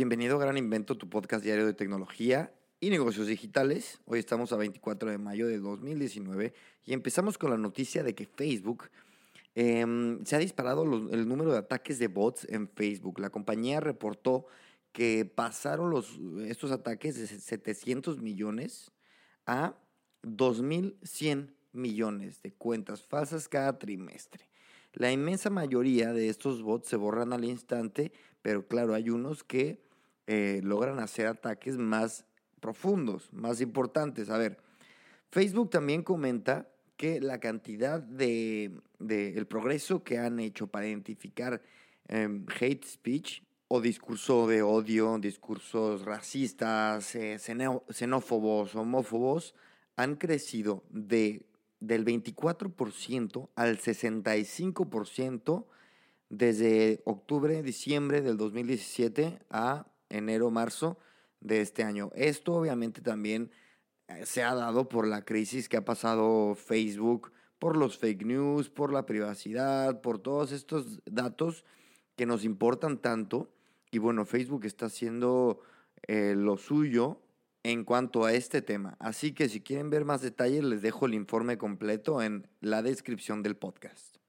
Bienvenido a Gran Invento, tu podcast diario de tecnología y negocios digitales. Hoy estamos a 24 de mayo de 2019 y empezamos con la noticia de que Facebook em, se ha disparado el número de ataques de bots en Facebook. La compañía reportó que pasaron los, estos ataques de 700 millones a 2.100 millones de cuentas falsas cada trimestre. La inmensa mayoría de estos bots se borran al instante, pero claro, hay unos que eh, logran hacer ataques más profundos, más importantes. A ver, Facebook también comenta que la cantidad de, el progreso que han hecho para identificar em, hate speech o discurso de odio, discursos racistas, eh, xenófobos, homófobos, han crecido de del 24% al 65% desde octubre, diciembre del 2017 a enero, marzo de este año. Esto obviamente también eh, se ha dado por la crisis que ha pasado Facebook, por los fake news, por la privacidad, por todos estos datos que nos importan tanto. Y bueno, Facebook está haciendo eh, lo suyo en cuanto a este tema. Así que si quieren ver más detalles, les dejo el informe completo en la descripción del podcast.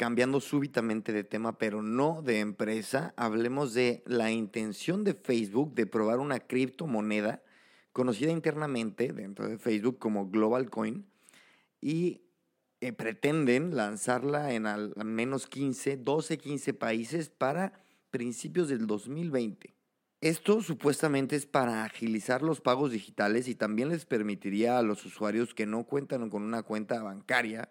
Cambiando súbitamente de tema, pero no de empresa, hablemos de la intención de Facebook de probar una criptomoneda conocida internamente dentro de Facebook como Global Coin y eh, pretenden lanzarla en al menos 15, 12, 15 países para principios del 2020. Esto supuestamente es para agilizar los pagos digitales y también les permitiría a los usuarios que no cuentan con una cuenta bancaria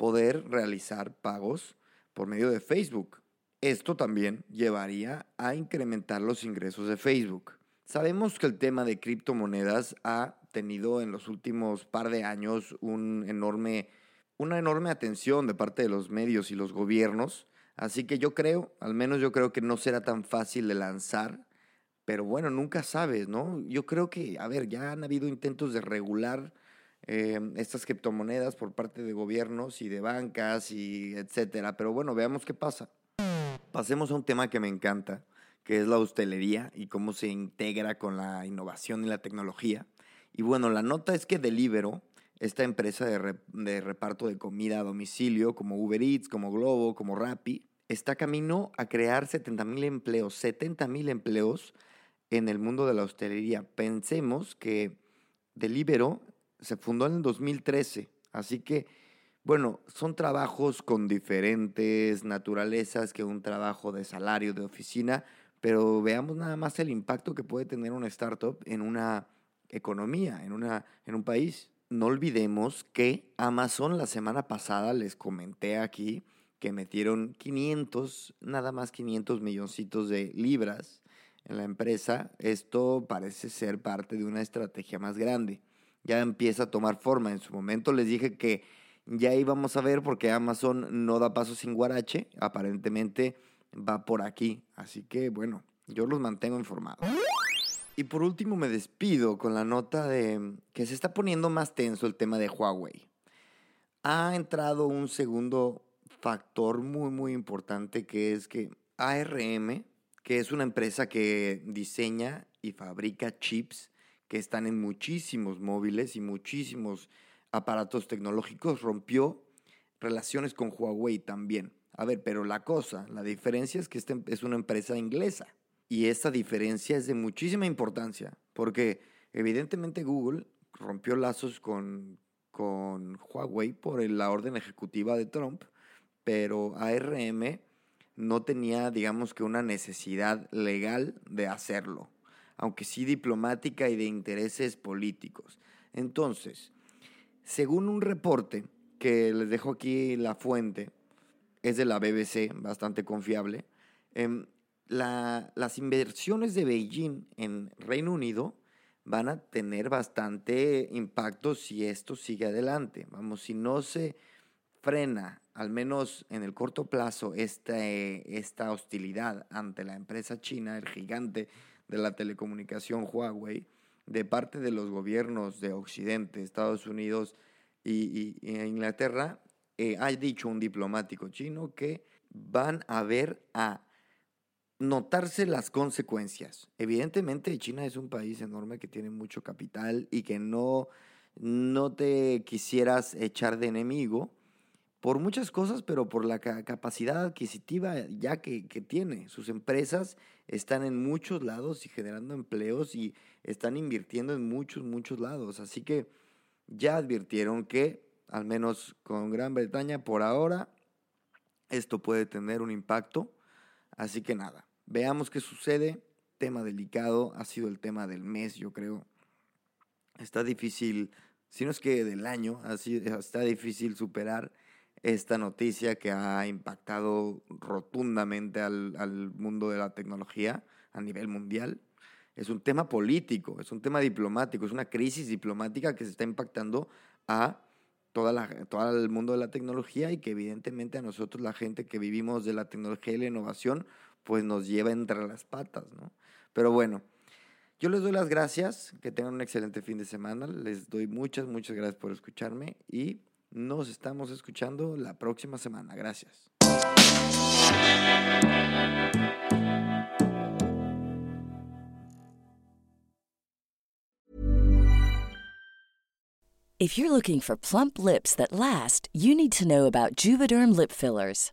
poder realizar pagos por medio de Facebook. Esto también llevaría a incrementar los ingresos de Facebook. Sabemos que el tema de criptomonedas ha tenido en los últimos par de años un enorme, una enorme atención de parte de los medios y los gobiernos, así que yo creo, al menos yo creo que no será tan fácil de lanzar pero bueno, nunca sabes, ¿no? Yo creo que, a ver, ya han habido intentos de regular em, estas criptomonedas por parte de gobiernos y de bancas y etcétera, pero bueno, veamos qué pasa. Pasemos a un tema que me encanta, que es la hostelería y cómo se integra con la innovación y la tecnología. Y bueno, la nota es que Delivero, esta empresa de, de reparto de comida a domicilio, como Uber Eats, como Globo, como Rappi, está camino a crear 70 mil empleos, 70 mil empleos en el mundo de la hostelería. Pensemos que Delibero se fundó en el 2013, así que, bueno, son trabajos con diferentes naturalezas que un trabajo de salario, de oficina, pero veamos nada más el impacto que puede tener una startup en una economía, en, una, en un país. No olvidemos que Amazon la semana pasada les comenté aquí que metieron 500, nada más 500 milloncitos de libras en la empresa, esto parece ser parte de una estrategia más grande. Ya empieza a tomar forma. En su momento les dije que ya íbamos a ver porque Amazon no da paso sin guarache. Aparentemente va por aquí. Así que bueno, yo los mantengo informados. Y por último me despido con la nota de que se está poniendo más tenso el tema de Huawei. Ha entrado un segundo factor muy muy importante que es que ARM que es una empresa que diseña y fabrica chips que están en muchísimos móviles y muchísimos aparatos tecnológicos, rompió relaciones con Huawei también. A ver, pero la cosa, la diferencia es que esta es una empresa inglesa y esta diferencia es de muchísima importancia porque evidentemente Google rompió lazos con, con Huawei por la orden ejecutiva de Trump, pero ARM no tenía, digamos que, una necesidad legal de hacerlo, aunque sí diplomática y de intereses políticos. Entonces, según un reporte que les dejo aquí la fuente, es de la BBC, bastante confiable, em, las inversiones de Beijing en Reino Unido van a tener bastante impacto si esto sigue adelante. Vamos, si no se frena, al menos en el corto plazo, esta, esta hostilidad ante la empresa china, el gigante de la telecomunicación Huawei, de parte de los gobiernos de Occidente, Estados Unidos y, Inglaterra, eh, ha dicho un diplomático chino que van a ver a notarse las consecuencias. Evidentemente China es un país enorme que tiene mucho capital y que no, no te quisieras echar de enemigo por muchas cosas, pero por la capacidad adquisitiva ya que, que, tiene. Sus empresas están en muchos lados y generando empleos y están invirtiendo en muchos, muchos lados. Así que ya advirtieron que, al menos con Gran Bretaña, por ahora, esto puede tener un impacto. Así que nada, Veamos qué sucede. Tema delicado, ha sido el tema del mes, yo creo. Está difícil, si no es que del año, así, está difícil superar esta noticia que ha impactado rotundamente al, al mundo de la tecnología a nivel mundial. Es un tema político, es un tema diplomático, es una crisis diplomática que se está impactando a toda la, todo el mundo de la tecnología y que evidentemente a nosotros, la gente que vivimos de la tecnología y la innovación, pues nos lleva entre las patas, ¿no? Pero bueno, yo les doy las gracias, que tengan un excelente fin de semana, les doy muchas, muchas gracias por escucharme y nos estamos escuchando la próxima semana. Gracias. If you're looking for plump lips that last, you need to know about Juvederm lip fillers.